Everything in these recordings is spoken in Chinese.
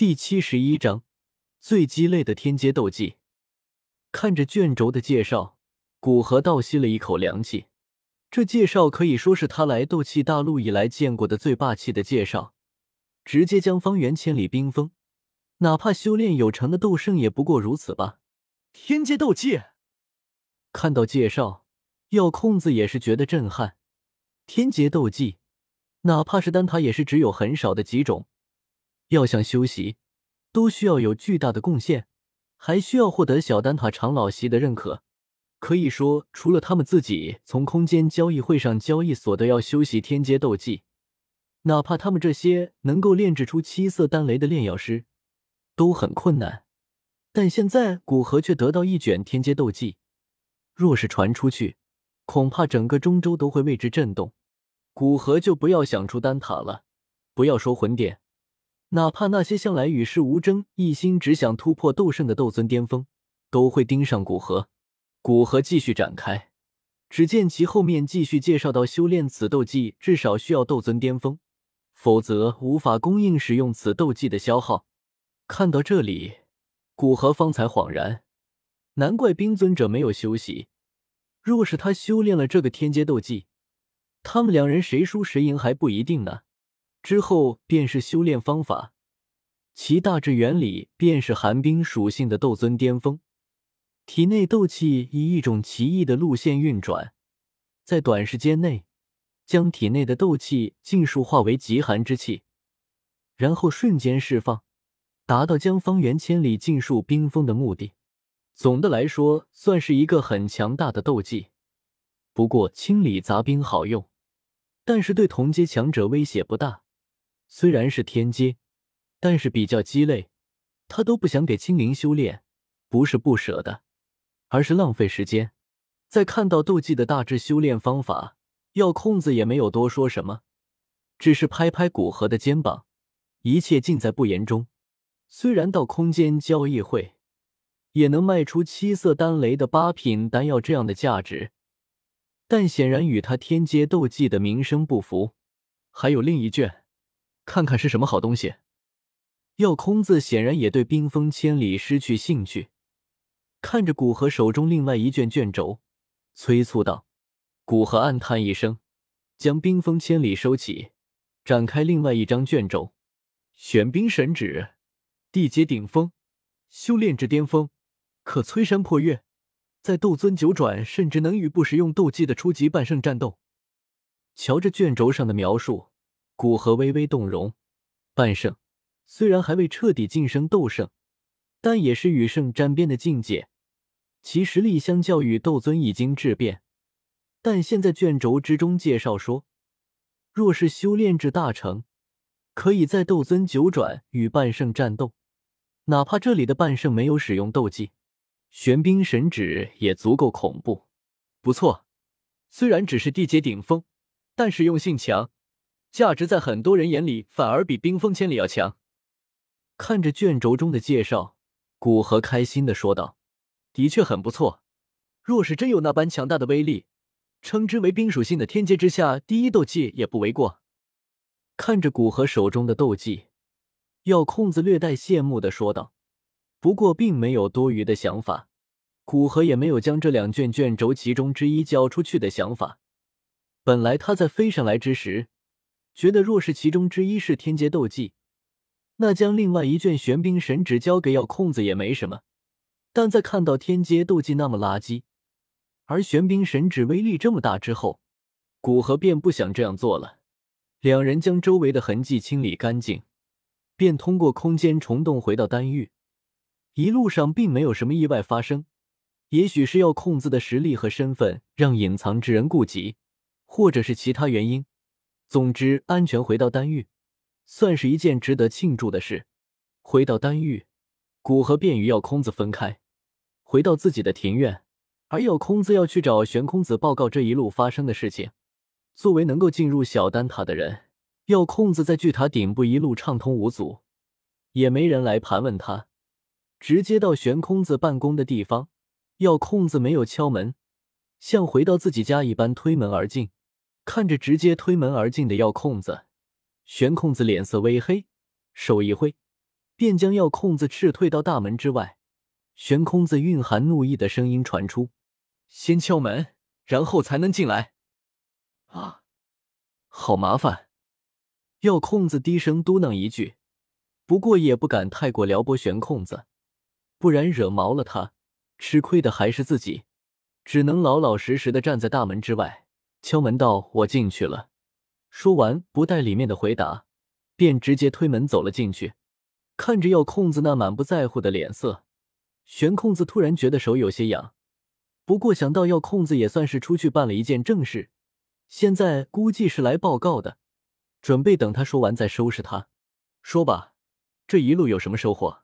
第七十一章最鸡肋的天阶斗技。看着卷轴的介绍，古河倒吸了一口凉气。这介绍可以说是他来斗气大陆以来见过的最霸气的介绍，直接将方圆千里冰封。哪怕修炼有成的斗圣也不过如此吧。天阶斗技。看到介绍，药空子也是觉得震撼。天阶斗技，哪怕是丹塔，也是只有很少的几种。要想修习，都需要有巨大的贡献，还需要获得小丹塔长老席的认可。可以说，除了他们自己从空间交易会上交易所的要修习天阶斗技，哪怕他们这些能够炼制出七色丹雷的炼药师，都很困难。但现在古河却得到一卷天阶斗技，若是传出去，恐怕整个中州都会为之震动。古河就不要想出丹塔了，不要说魂殿。哪怕那些向来与世无争、一心只想突破斗圣的斗尊巅峰，都会盯上古河。古河继续展开，只见其后面继续介绍到，修炼此斗技至少需要斗尊巅峰，否则无法供应使用此斗技的消耗。看到这里，古河方才恍然，难怪冰尊者没有休息。若是他修炼了这个天阶斗技，他们两人谁输谁赢还不一定呢。之后便是修炼方法，其大致原理便是寒冰属性的斗尊巅峰，体内斗气以一种奇异的路线运转，在短时间内将体内的斗气尽数化为极寒之气，然后瞬间释放，达到将方圆千里尽数冰封的目的。总的来说，算是一个很强大的斗技。不过清理杂兵好用，但是对同阶强者威胁不大。虽然是天阶，但是比较鸡肋，他都不想给青灵修炼，不是不舍得，而是浪费时间。在看到斗技的大致修炼方法，药空子也没有多说什么，只是拍拍古河的肩膀，一切尽在不言中。虽然到空间交易会也能卖出七色丹雷的八品丹药这样的价值，但显然与他天阶斗技的名声不符。还有另一卷。看看是什么好东西。药空子显然也对冰封千里失去兴趣，看着古河手中另外一卷卷轴，催促道：“古河暗叹一声，将冰封千里收起，展开另外一张卷轴。玄冰神指，地阶顶峰，修炼至巅峰，可摧山破月，在斗尊九转，甚至能与不使用斗技的初级半圣战斗。”瞧着卷轴上的描述。古河微微动容，半圣虽然还未彻底晋升斗圣，但也是与圣沾边的境界，其实力相较于斗尊已经质变。但现在卷轴之中介绍说，若是修炼至大成，可以在斗尊九转与半圣战斗，哪怕这里的半圣没有使用斗技，玄冰神指也足够恐怖。不错，虽然只是地阶顶峰，但实用性强。价值在很多人眼里反而比冰封千里要强。看着卷轴中的介绍，古河开心的说道：“的确很不错。若是真有那般强大的威力，称之为冰属性的天阶之下第一斗技也不为过。”看着古河手中的斗技，药空子略带羡慕的说道：“不过并没有多余的想法。古河也没有将这两卷卷轴其中之一交出去的想法。本来他在飞上来之时。”觉得若是其中之一是天阶斗技，那将另外一卷玄冰神纸交给药空子也没什么。但在看到天阶斗技那么垃圾，而玄冰神指威力这么大之后，古河便不想这样做了。两人将周围的痕迹清理干净，便通过空间虫洞回到丹域。一路上并没有什么意外发生，也许是药空子的实力和身份让隐藏之人顾及，或者是其他原因。总之，安全回到丹域，算是一件值得庆祝的事。回到丹域，古河便与药空子分开，回到自己的庭院。而药空子要去找玄空子报告这一路发生的事情。作为能够进入小丹塔的人，药空子在巨塔顶部一路畅通无阻，也没人来盘问他。直接到玄空子办公的地方，药空子没有敲门，像回到自己家一般推门而进。看着直接推门而进的药空子，玄空子脸色微黑，手一挥，便将药空子斥退到大门之外。悬空子蕴含怒意的声音传出：“先敲门，然后才能进来。”啊，好麻烦！药空子低声嘟囔一句，不过也不敢太过撩拨悬空子，不然惹毛了他，吃亏的还是自己。只能老老实实的站在大门之外，敲门道：“我进去了。”说完，不待里面的回答，便直接推门走了进去。看着药空子那满不在乎的脸色。悬空子突然觉得手有些痒，不过想到药空子也算是出去办了一件正事，现在估计是来报告的，准备等他说完再收拾他。说吧，这一路有什么收获？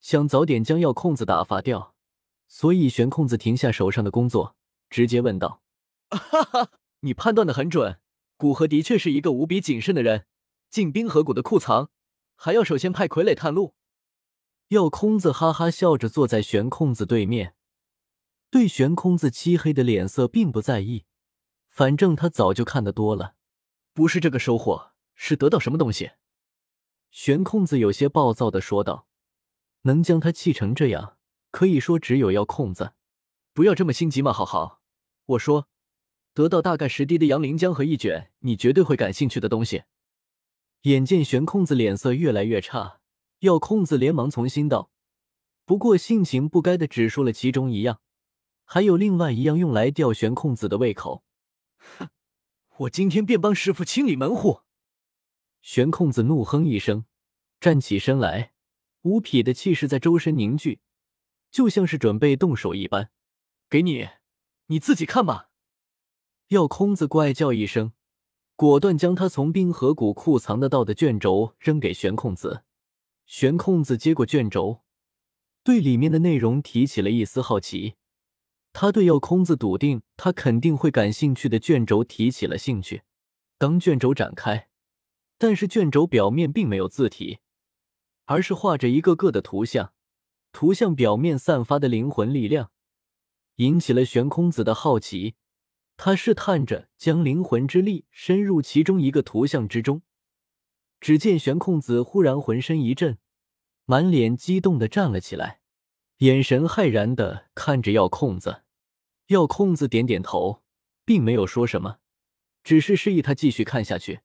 想早点将药空子打发掉，所以悬空子停下手上的工作，直接问道：“哈哈，你判断的很准，古河的确是一个无比谨慎的人，进冰河谷的库藏，还要首先派傀儡探路。”药空子哈哈笑着坐在悬空子对面，对悬空子漆黑的脸色并不在意，反正他早就看得多了。不是这个收获，是得到什么东西？悬空子有些暴躁的说道：“能将他气成这样，可以说只有药空子。不要这么心急嘛，好好。我说，得到大概十滴的阳灵浆和一卷你绝对会感兴趣的东西。”眼见悬空子脸色越来越差。药空子连忙从心道：“不过性情不该的只说了其中一样，还有另外一样用来吊悬空子的胃口。”哼，我今天便帮师傅清理门户。悬空子怒哼一声，站起身来，无匹的气势在周身凝聚，就像是准备动手一般。给你，你自己看吧。药空子怪叫一声，果断将他从冰河谷库藏得到的卷轴扔给悬空子。悬空子接过卷轴，对里面的内容提起了一丝好奇。他对药空子笃定他肯定会感兴趣的卷轴提起了兴趣。当卷轴展开，但是卷轴表面并没有字体，而是画着一个个的图像。图像表面散发的灵魂力量，引起了悬空子的好奇。他试探着将灵魂之力深入其中一个图像之中。只见悬空子忽然浑身一震，满脸激动的站了起来，眼神骇然的看着药空子。药空子点点头，并没有说什么，只是示意他继续看下去。